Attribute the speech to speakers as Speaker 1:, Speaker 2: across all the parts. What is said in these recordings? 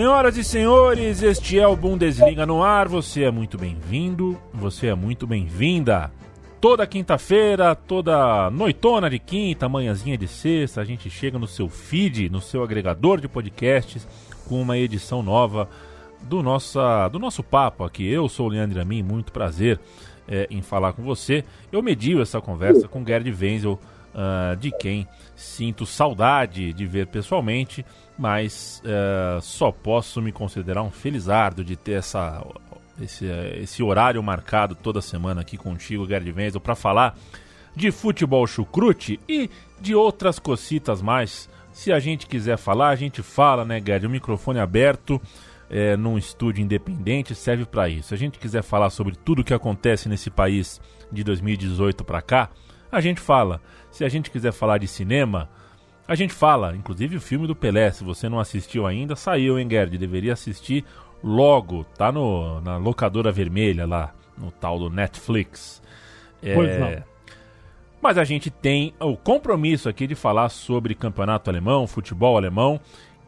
Speaker 1: Senhoras e senhores, este é o Bundesliga no ar. Você é muito bem-vindo, você é muito bem-vinda. Toda quinta-feira, toda noitona de quinta, manhãzinha de sexta, a gente chega no seu feed, no seu agregador de podcasts, com uma edição nova do, nossa, do nosso papo aqui. Eu sou o Leandro Amin, muito prazer é, em falar com você. Eu medio essa conversa com Gerd Wenzel, uh, de quem sinto saudade de ver pessoalmente mas uh, só posso me considerar um felizardo de ter essa, esse, esse horário marcado toda semana aqui contigo, Gerd Wenzel, para falar de futebol chucrute e de outras cocitas mais. Se a gente quiser falar, a gente fala, né, Gerd? O microfone aberto é, num estúdio independente serve para isso. Se a gente quiser falar sobre tudo o que acontece nesse país de 2018 para cá, a gente fala. Se a gente quiser falar de cinema, a gente fala, inclusive o filme do Pelé, se você não assistiu ainda, saiu, hein, Gerd? Deveria assistir logo, tá no, na locadora vermelha lá, no tal do Netflix.
Speaker 2: É, pois não.
Speaker 1: Mas a gente tem o compromisso aqui de falar sobre campeonato alemão, futebol alemão.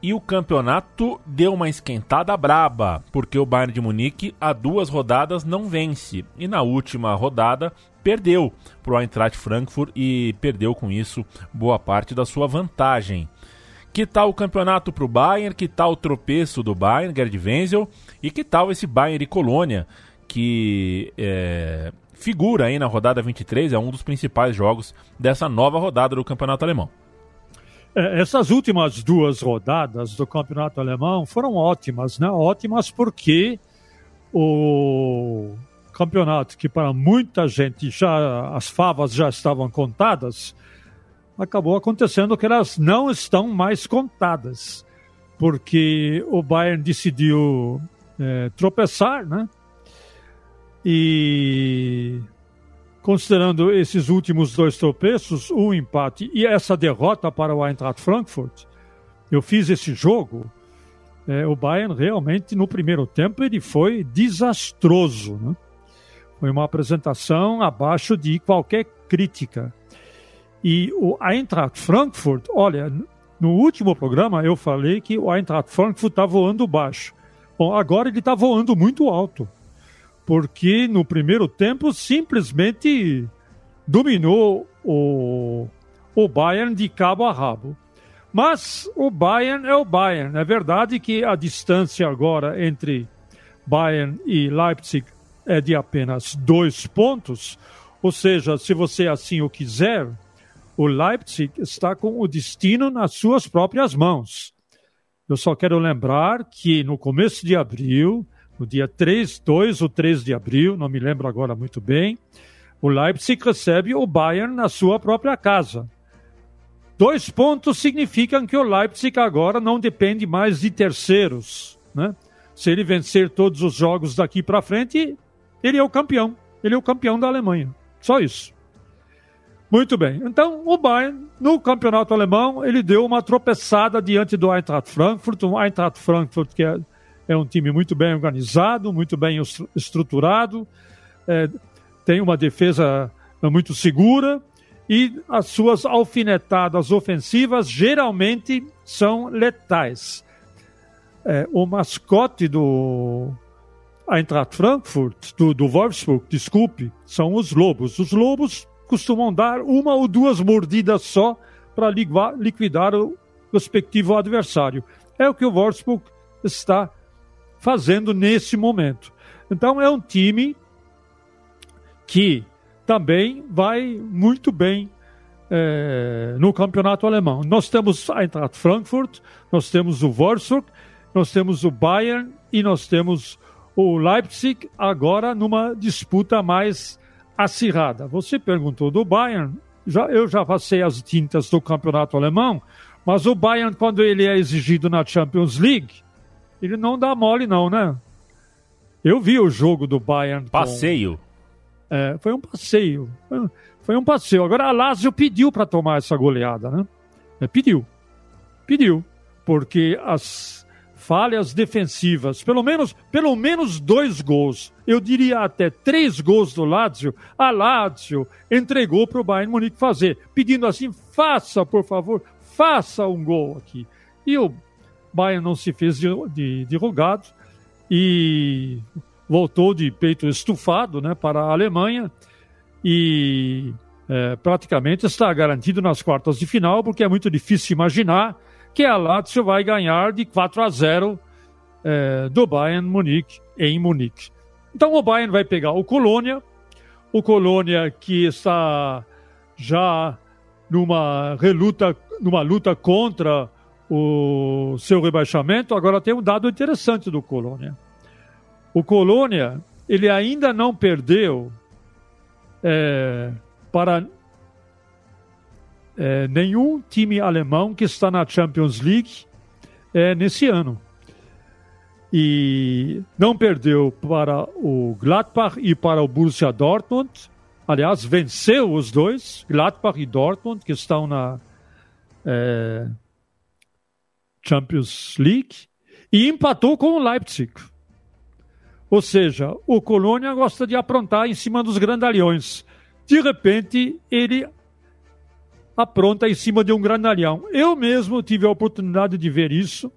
Speaker 1: E o campeonato deu uma esquentada braba, porque o Bayern de Munique há duas rodadas não vence. E na última rodada perdeu para o Eintracht Frankfurt e perdeu com isso boa parte da sua vantagem. Que tal o campeonato para o Bayern? Que tal o tropeço do Bayern, Gerd Wenzel? E que tal esse Bayern e Colônia, que é, figura aí na rodada 23, é um dos principais jogos dessa nova rodada do campeonato alemão?
Speaker 2: É, essas últimas duas rodadas do campeonato alemão foram ótimas, né? Ótimas porque o campeonato que para muita gente já as favas já estavam contadas, acabou acontecendo que elas não estão mais contadas, porque o Bayern decidiu é, tropeçar, né? E considerando esses últimos dois tropeços, um empate e essa derrota para o Eintracht Frankfurt, eu fiz esse jogo. É, o Bayern realmente no primeiro tempo ele foi desastroso, né? Foi uma apresentação abaixo de qualquer crítica. E o Eintracht Frankfurt, olha, no último programa eu falei que o Eintracht Frankfurt está voando baixo. Bom, agora ele está voando muito alto, porque no primeiro tempo simplesmente dominou o, o Bayern de cabo a rabo. Mas o Bayern é o Bayern. É verdade que a distância agora entre Bayern e Leipzig é de apenas dois pontos, ou seja, se você assim o quiser, o Leipzig está com o destino nas suas próprias mãos. Eu só quero lembrar que no começo de abril, no dia 3, 2 ou 3 de abril, não me lembro agora muito bem, o Leipzig recebe o Bayern na sua própria casa. Dois pontos significam que o Leipzig agora não depende mais de terceiros. Né? Se ele vencer todos os jogos daqui para frente, ele é o campeão. Ele é o campeão da Alemanha. Só isso. Muito bem. Então, o Bayern, no campeonato alemão, ele deu uma tropeçada diante do Eintracht Frankfurt. O Eintracht Frankfurt, que é, é um time muito bem organizado, muito bem estruturado, é, tem uma defesa muito segura e as suas alfinetadas ofensivas geralmente são letais. É, o mascote do Eintracht Frankfurt, do, do Wolfsburg, desculpe, são os lobos. Os lobos costumam dar uma ou duas mordidas só para liquidar o, respectivo adversário. É o que o Wolfsburg está fazendo nesse momento. Então é um time que também vai muito bem é, no campeonato alemão. Nós temos a Eintracht Frankfurt, nós temos o Wolfsburg, nós temos o Bayern e nós temos o Leipzig agora numa disputa mais acirrada. Você perguntou do Bayern, já, eu já passei as tintas do campeonato alemão, mas o Bayern, quando ele é exigido na Champions League, ele não dá mole, não, né? Eu vi o jogo do Bayern.
Speaker 1: Passeio.
Speaker 2: Com... É, foi um passeio. Foi um passeio. Agora a Lazio pediu para tomar essa goleada, né? É, pediu. Pediu. Porque as falhas defensivas, pelo menos, pelo menos dois gols, eu diria até três gols do Lazio, a Lazio entregou para o Bayern Munique fazer, pedindo assim, faça, por favor, faça um gol aqui. E o Bayern não se fez de, de, de rogado e voltou de peito estufado né, para a Alemanha e é, praticamente está garantido nas quartas de final, porque é muito difícil imaginar que a Lazio vai ganhar de 4 a 0 é, do Bayern Munique em Munique. Então o Bayern vai pegar o Colônia, o Colônia que está já numa reluta, numa luta contra o seu rebaixamento. Agora tem um dado interessante do Colônia. O Colônia ele ainda não perdeu é, para é, nenhum time alemão que está na Champions League é, nesse ano. E não perdeu para o Gladbach e para o Borussia Dortmund. Aliás, venceu os dois, Gladbach e Dortmund, que estão na é, Champions League e empatou com o Leipzig. Ou seja, o Colônia gosta de aprontar em cima dos grandalhões. De repente, ele apronta em cima de um grandalhão. Eu mesmo tive a oportunidade de ver isso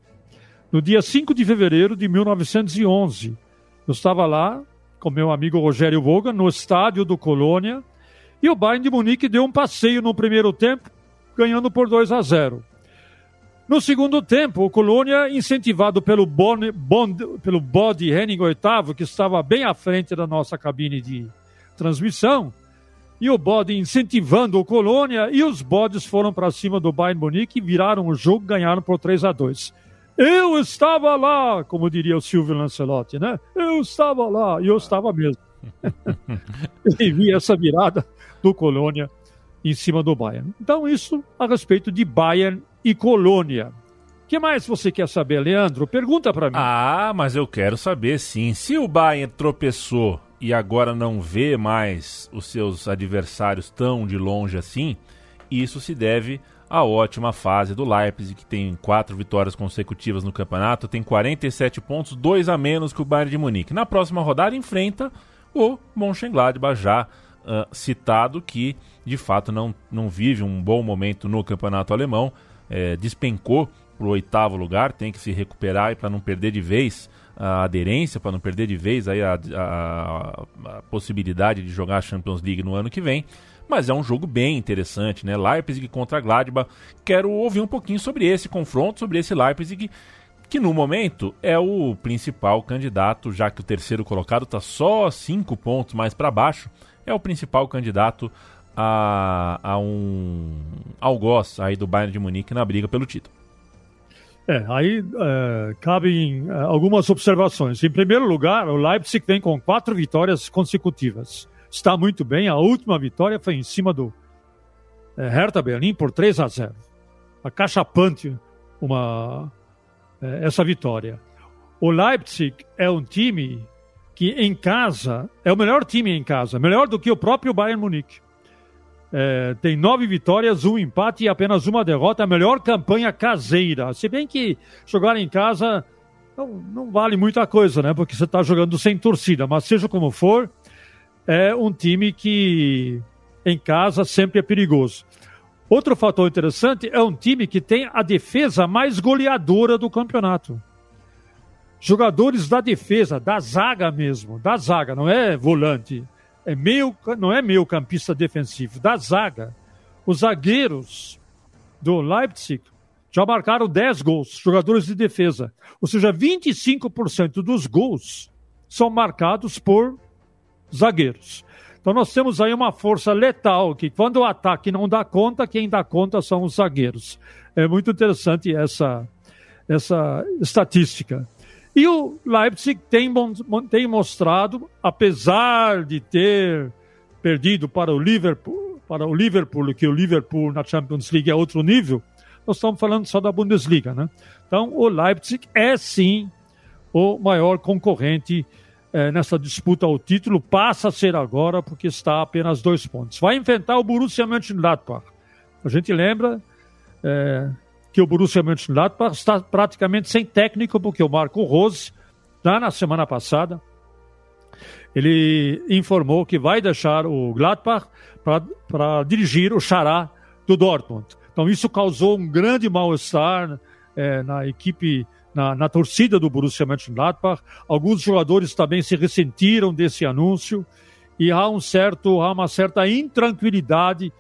Speaker 2: no dia 5 de fevereiro de 1911. Eu estava lá com meu amigo Rogério Voga no estádio do Colônia e o Bayern de Munique deu um passeio no primeiro tempo, ganhando por 2 a 0. No segundo tempo, o Colônia, incentivado pelo, bon, bon, pelo Bode Henning VIII, que estava bem à frente da nossa cabine de transmissão, e o Bode incentivando o Colônia, e os Bodes foram para cima do Bayern Munique e viraram o jogo, ganharam por 3 a 2 Eu estava lá, como diria o Silvio Lancelotti, né? Eu estava lá, e eu estava mesmo. e vi essa virada do Colônia em cima do Bayern. Então, isso a respeito de Bayern e Colônia. O que mais você quer saber, Leandro? Pergunta para mim.
Speaker 1: Ah, mas eu quero saber sim. Se o Bayern tropeçou e agora não vê mais os seus adversários tão de longe assim, isso se deve à ótima fase do Leipzig, que tem quatro vitórias consecutivas no campeonato, tem 47 pontos, dois a menos que o Bayern de Munique. Na próxima rodada enfrenta o Mönchengladbach já uh, citado, que de fato não, não vive um bom momento no campeonato alemão, é, despencou para o oitavo lugar, tem que se recuperar para não perder de vez a aderência, para não perder de vez aí a, a, a, possibilidade de jogar a Champions League no ano que vem. Mas é um jogo bem interessante, né? Leipzig contra Gladbach. Quero ouvir um pouquinho sobre esse confronto, sobre esse Leipzig, que no momento é o principal candidato, já que o terceiro colocado está só cinco pontos mais para baixo, é o principal candidato a, a um algoz aí do Bayern de Munique na briga pelo título.
Speaker 2: É, aí é, cabem é, algumas observações. Em primeiro lugar, o Leipzig vem com quatro vitórias consecutivas. Está muito bem. A última vitória foi em cima do é, Hertha Berlim por 3 a 0. Acachapante uma, essa vitória. O Leipzig é um time que em casa é o melhor time em casa, melhor do que o próprio Bayern Munique. É, tem nove vitórias, um empate e apenas uma derrota. A melhor campanha caseira. Se bem que jogar em casa não, não vale muita coisa, né? Porque você está jogando sem torcida. Mas seja como for, é um time que em casa sempre é perigoso. Outro fator interessante é um time que tem a defesa mais goleadora do campeonato. Jogadores da defesa, da zaga mesmo, da zaga, não é volante é meio, não é meio campista defensivo, da zaga. Os zagueiros do Leipzig já marcaram 10 gols, jogadores de defesa. Ou seja, 25% dos gols são marcados por zagueiros. Então nós temos aí uma força letal que quando o ataque não dá conta, quem dá conta são os zagueiros. É muito interessante essa, essa estatística. E o Leipzig tem, tem mostrado, apesar de ter perdido para o Liverpool, para o Liverpool, que o Liverpool na Champions League é outro nível, nós estamos falando só da Bundesliga, né? Então, o Leipzig é sim o maior concorrente é, nessa disputa ao título, passa a ser agora porque está a apenas dois pontos. Vai enfrentar o Borussia Mönchengladbach. A gente lembra é, que o Borussia Mönchengladbach está praticamente sem técnico porque o Marco Rose, na semana passada, ele informou que vai deixar o Gladbach para dirigir o Xará do Dortmund. Então isso causou um grande mal-estar é, na equipe, na, na, torcida do Borussia Mönchengladbach. Alguns jogadores também se ressentiram desse anúncio e há um certo, há uma certa intranquilidade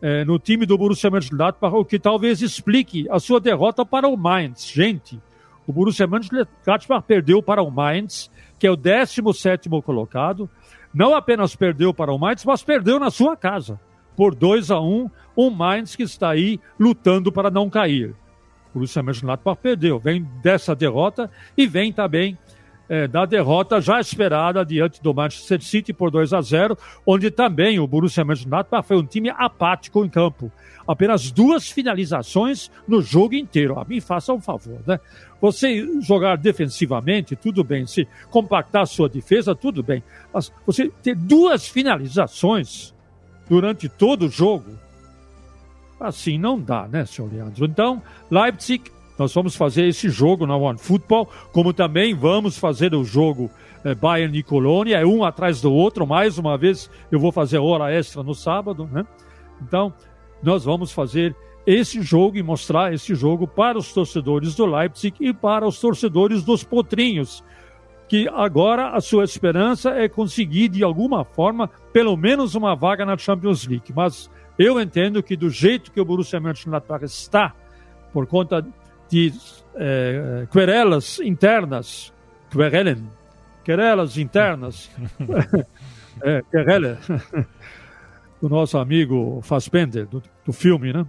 Speaker 2: é, no time do Borussia Mönchengladbach, o que talvez explique a sua derrota para o Mainz. Gente, o Borussia Mönchengladbach perdeu para o Mainz, que é o 17 colocado. Não apenas perdeu para o Mainz, mas perdeu na sua casa por 2 a 1 um Mainz que está aí lutando para não cair. O Borussia Mönchengladbach perdeu, vem dessa derrota e vem também é, da derrota já esperada diante do Manchester City por 2 a 0, onde também o Borussia Mönchengladbach foi um time apático em campo. Apenas duas finalizações no jogo inteiro. A mim faça um favor, né? Você jogar defensivamente, tudo bem. Se compactar sua defesa, tudo bem. Mas você ter duas finalizações durante todo o jogo, assim não dá, né, senhor Leandro? Então, Leipzig, nós vamos fazer esse jogo na One Football, como também vamos fazer o jogo é, Bayern e Colônia, é um atrás do outro. Mais uma vez, eu vou fazer hora extra no sábado, né? Então, nós vamos fazer esse jogo e mostrar esse jogo para os torcedores do Leipzig e para os torcedores dos Potrinhos, que agora a sua esperança é conseguir, de alguma forma, pelo menos uma vaga na Champions League. Mas eu entendo que do jeito que o Borussia Mönchengladbach está, por conta de é, querelas internas, querelen, querelas internas, é, querela, do nosso amigo Fassbender, do, do filme, né?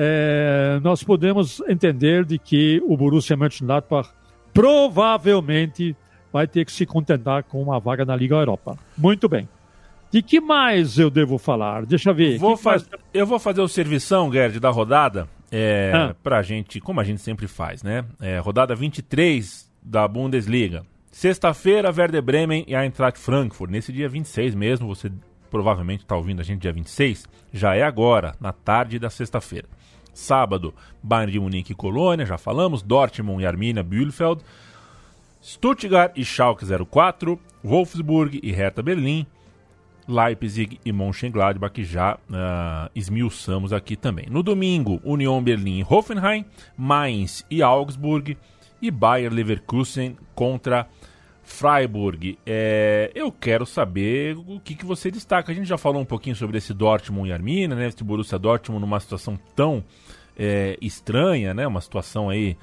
Speaker 2: É, nós podemos entender de que o Borussia Mönchengladbach provavelmente vai ter que se contentar com uma vaga na Liga Europa. Muito bem. De que mais eu devo falar? Deixa eu ver.
Speaker 1: Vou faz... Eu vou fazer o servição, Gerd, da rodada, é, ah. pra gente, como a gente sempre faz, né? É, rodada 23 da Bundesliga. Sexta-feira, Werder Bremen e a Eintracht Frankfurt. Nesse dia 26 mesmo, você provavelmente está ouvindo a gente dia 26, já é agora, na tarde da sexta-feira. Sábado, Bayern de Munique e Colônia, já falamos, Dortmund e Arminia Bielefeld. Stuttgart e Schalke 04, Wolfsburg e Hertha Berlim, Leipzig e Mönchengladbach, que já uh, esmiuçamos aqui também. No domingo, Union Berlim e Hoffenheim, Mainz e Augsburg e Bayer Leverkusen contra Freiburg. É, eu quero saber o que, que você destaca. A gente já falou um pouquinho sobre esse Dortmund e Arminia, né? Esse Borussia Dortmund numa situação tão é, estranha, né? Uma situação aí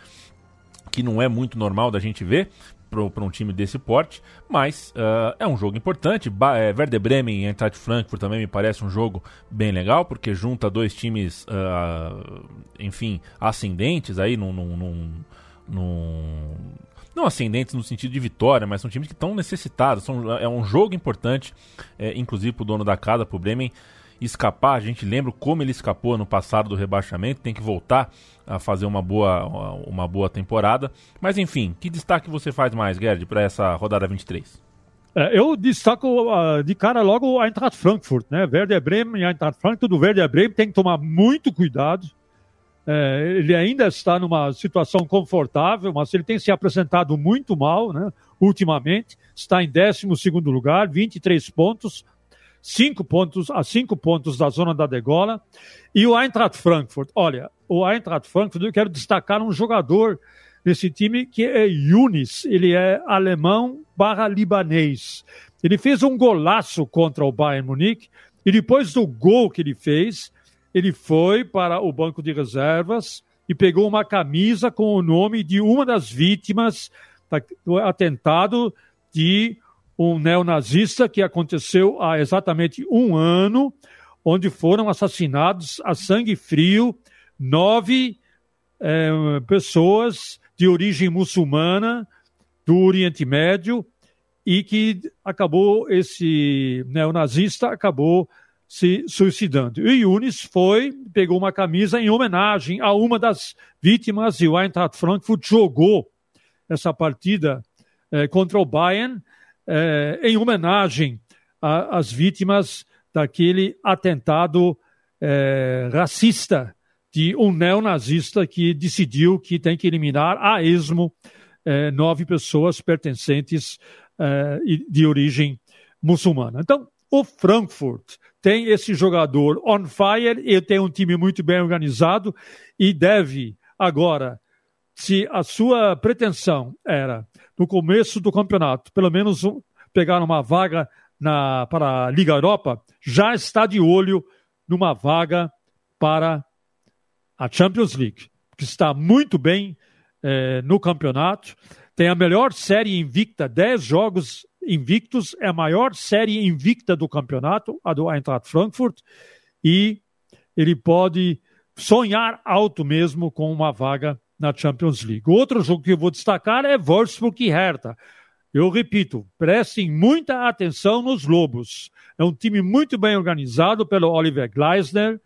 Speaker 1: que não é muito normal da gente ver para um time desse porte, mas uh, é um jogo importante. Ba é, Werder Bremen e Eintracht Frankfurt também me parece um jogo bem legal, porque junta dois times, uh, enfim, ascendentes aí num, num, num, num, não ascendentes no sentido de vitória, mas são times que estão necessitados. São, é um jogo importante, é, inclusive para o dono da casa, para o Bremen escapar. A gente lembra como ele escapou no passado do rebaixamento, tem que voltar a fazer uma boa, uma boa temporada. Mas enfim, que destaque você faz mais, Gerd, para essa rodada 23?
Speaker 2: É, eu destaco uh, de cara logo a Eintracht Frankfurt, né? Werder Bremen e Eintracht Frankfurt. Do Werder Bremen tem que tomar muito cuidado. É, ele ainda está numa situação confortável, mas ele tem se apresentado muito mal, né? Ultimamente, está em 12 lugar, 23 pontos, cinco pontos a cinco pontos da zona da degola. E o Eintracht Frankfurt, olha, o Eintracht Frankfurt, eu quero destacar um jogador desse time que é Yunis, ele é alemão barra libanês. Ele fez um golaço contra o Bayern Munique e depois do gol que ele fez, ele foi para o banco de reservas e pegou uma camisa com o nome de uma das vítimas do atentado de um neonazista que aconteceu há exatamente um ano, onde foram assassinados a sangue frio nove é, pessoas de origem muçulmana do Oriente Médio e que acabou, esse neonazista acabou se suicidando. E Yunis foi, pegou uma camisa em homenagem a uma das vítimas e o Eintracht Frankfurt jogou essa partida eh, contra o Bayern eh, em homenagem às vítimas daquele atentado eh, racista de um neonazista que decidiu que tem que eliminar a esmo nove pessoas pertencentes de origem muçulmana. Então, o Frankfurt tem esse jogador on fire e tem um time muito bem organizado e deve agora, se a sua pretensão era no começo do campeonato, pelo menos pegar uma vaga na, para a Liga Europa, já está de olho numa vaga para a Champions League, que está muito bem eh, no campeonato, tem a melhor série invicta, 10 jogos invictos, é a maior série invicta do campeonato, a do Eintracht Frankfurt, e ele pode sonhar alto mesmo com uma vaga na Champions League. Outro jogo que eu vou destacar é Wolfsburg e Hertha. Eu repito, prestem muita atenção nos Lobos. É um time muito bem organizado pelo Oliver Gleisner.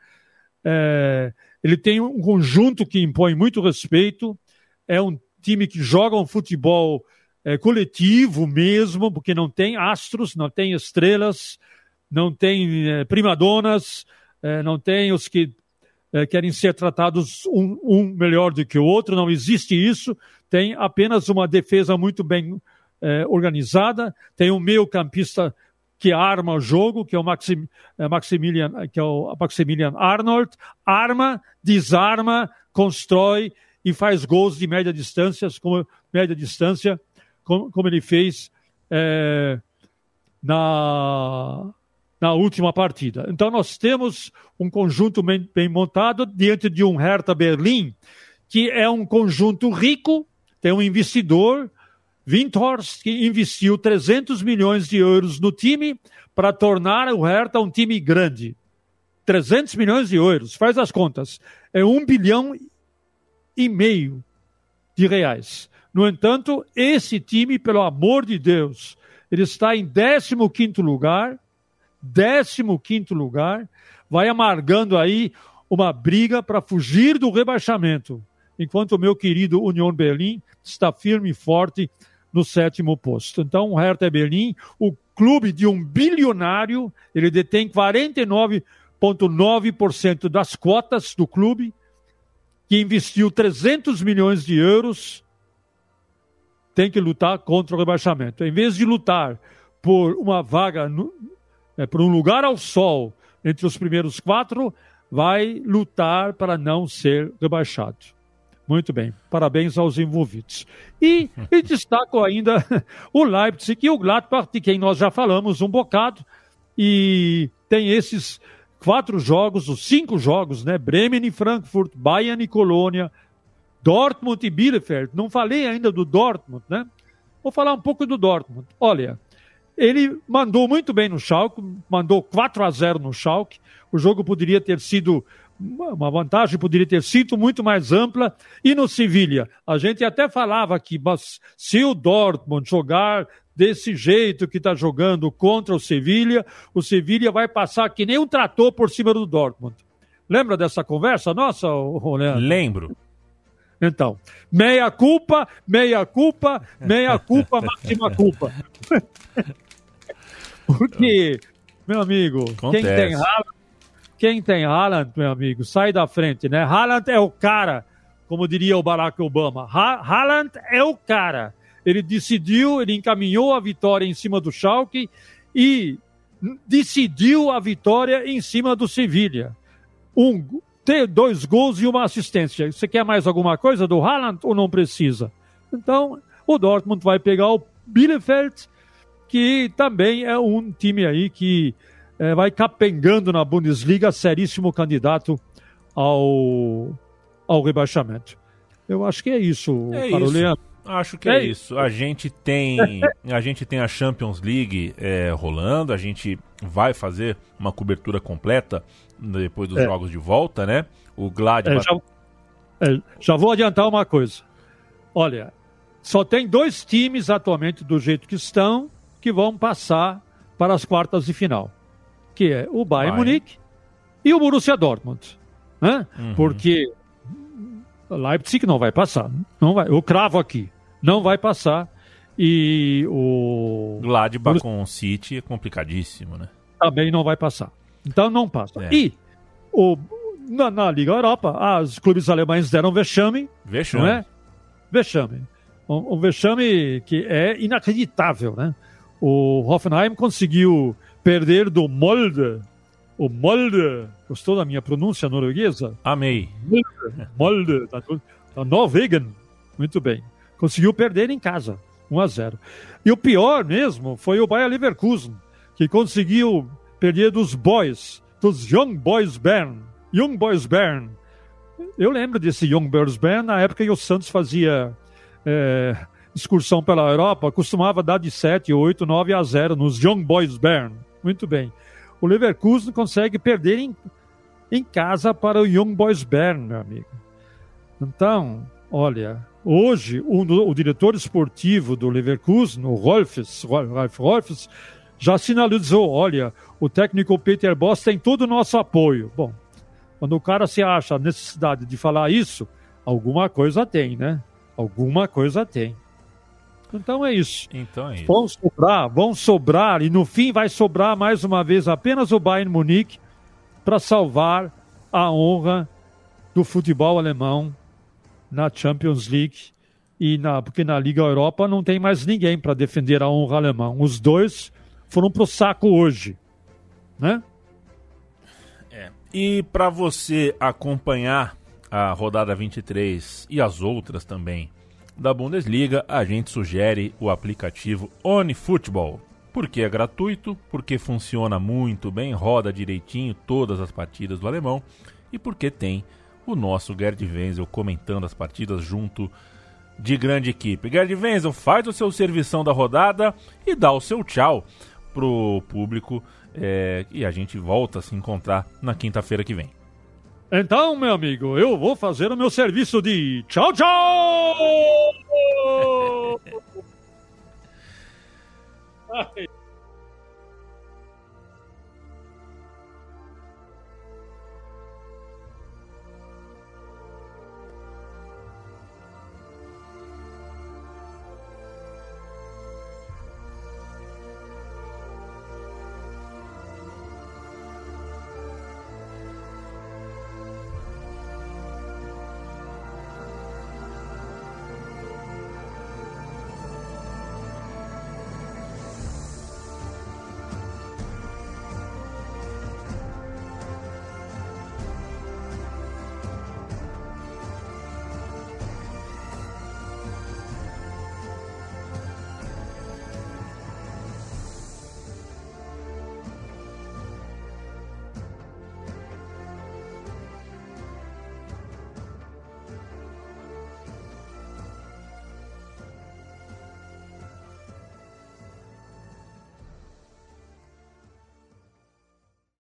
Speaker 2: É, ele tem um conjunto que impõe muito respeito. É um time que joga um futebol é, coletivo mesmo, porque não tem astros, não tem estrelas, não tem é, primadonas, é, não tem os que é, querem ser tratados um, um, melhor do que o outro, não existe isso. Tem apenas uma defesa muito bem é, organizada, tem um meio campista que arma o jogo, que é o Maxim, é, Maximilian, que é o Maximilian Arnold, arma, desarma, constrói e faz gols de média distância, como média distância, como, como ele fez é, na, na última partida. Então nós temos um conjunto bem, bem montado diante de um Hertha Berlim, que é um conjunto rico, tem um investidor, Windhorst, que investiu 300 milhões de euros no time para tornar o Hertha um time grande. 300 milhões de euros, faz as contas. É um bilhão e meio de reais. No entanto, esse time, pelo amor de Deus, ele está em 15 lugar, 15 lugar, vai amargando aí uma briga para fugir do rebaixamento, enquanto o meu querido União Berlim está firme e forte no sétimo posto. Então, o Hertha Berlim, o clube de um bilionário, ele detém 49,9% das cotas do clube, que investiu 300 milhões de euros, tem que lutar contra o rebaixamento. Em vez de lutar por uma vaga, no, é, por um lugar ao sol entre os primeiros quatro, vai lutar para não ser rebaixado. Muito bem, parabéns aos envolvidos. E, e destaco ainda o Leipzig e o Gladbach, de quem nós já falamos um bocado, e tem esses quatro jogos, os cinco jogos, né? Bremen e Frankfurt, Bayern e Colônia, Dortmund e Bielefeld. Não falei ainda do Dortmund, né? Vou falar um pouco do Dortmund. Olha, ele mandou muito bem no Schalke, mandou 4 a 0 no Schalke. O jogo poderia ter sido uma vantagem poderia ter sido muito mais ampla. E no Sevilha, a gente até falava aqui, mas se o Dortmund jogar desse jeito que está jogando contra o Sevilha, o Sevilha vai passar que nem um trator por cima do Dortmund. Lembra dessa conversa nossa, Leandro?
Speaker 1: Lembro.
Speaker 2: Então, meia culpa, meia culpa, meia culpa, máxima culpa. Porque, meu amigo, Acontece. quem tem Haaland, quem tem Haaland, meu amigo, sai da frente, né? Haaland é o cara, como diria o Barack Obama. Ha Haaland é o cara. Ele decidiu, ele encaminhou a vitória em cima do Schalke e decidiu a vitória em cima do Sevilha. Um, ter dois gols e uma assistência. Você quer mais alguma coisa do Haaland ou não precisa? Então, o Dortmund vai pegar o Bielefeld, que também é um time aí que é, vai capengando na Bundesliga, seríssimo candidato ao ao rebaixamento. Eu acho que é isso,
Speaker 1: É
Speaker 2: Carolina.
Speaker 1: isso. Acho que
Speaker 2: É
Speaker 1: é, isso. A gente tem a gente tem a Champions League é, rolando. A gente vai fazer uma cobertura completa depois dos
Speaker 2: É.
Speaker 1: jogos de volta, né? O
Speaker 2: É,
Speaker 1: Gladbach.
Speaker 2: já, é, já vou adiantar uma coisa. Olha, só tem dois times atualmente do jeito que estão que vão passar para as quartas de final, que é o Bayern
Speaker 1: Bayern.
Speaker 2: Munique e o Borussia Dortmund, né?
Speaker 1: Uhum.
Speaker 2: Porque Leipzig não vai passar, não vai. Eu cravo aqui, não vai passar e o
Speaker 1: Gladbach com o City é complicadíssimo, né?
Speaker 2: também não vai passar. Então não passa.
Speaker 1: É.
Speaker 2: E o, na, na Liga Europa, os clubes alemães deram vexame,
Speaker 1: Vexame.
Speaker 2: não é? Vexame. Um, um vexame que é inacreditável, né? O Hoffenheim conseguiu perder do Molde. O Molde, gostou da minha pronúncia norueguesa?
Speaker 1: Amei.
Speaker 2: Molde, da, da Norwegen. Muito bem. Conseguiu perder em casa, 1 a 0. E o pior mesmo foi o Bayer Leverkusen, que conseguiu perder dos Boys, dos Young Boys Bern. Young Boys Bern. Eu lembro desse Young Boys Bern na época que o Santos fazia é, excursão pela Europa, costumava dar de 7, 8, 9 a 0 nos Young Boys Bern. Muito bem. O Leverkusen consegue perder em, em casa para o Young Boys Bern, meu amigo. Então, olha, hoje o, o diretor esportivo do Leverkusen, o Rolfes, Ralf Rolfes, já sinalizou, olha, o técnico Peter Boss tem todo o nosso apoio. Bom, quando o cara se acha a necessidade de falar isso, alguma coisa tem, né? Alguma coisa tem. Então é isso.
Speaker 1: Então é isso.
Speaker 2: Vão sobrar, vão sobrar, e no fim vai sobrar mais uma vez apenas o Bayern Munique para salvar a honra do futebol alemão na Champions League e na porque na Liga Europa não tem mais ninguém para defender a honra alemã. Os dois foram pro saco hoje, né?
Speaker 1: E para você acompanhar a rodada 23 e as outras também da Bundesliga, a gente sugere o aplicativo OneFootball. Porque é gratuito, porque funciona muito bem, roda direitinho todas as partidas do alemão e porque tem o nosso Gerd Wenzel comentando as partidas junto de grande equipe. Gerd Wenzel faz o seu servição da rodada e dá o seu tchau pro público é, e a gente volta a se encontrar na quinta-feira que vem.
Speaker 2: Então, meu amigo, eu vou fazer o meu serviço de tchau, tchau! Ai.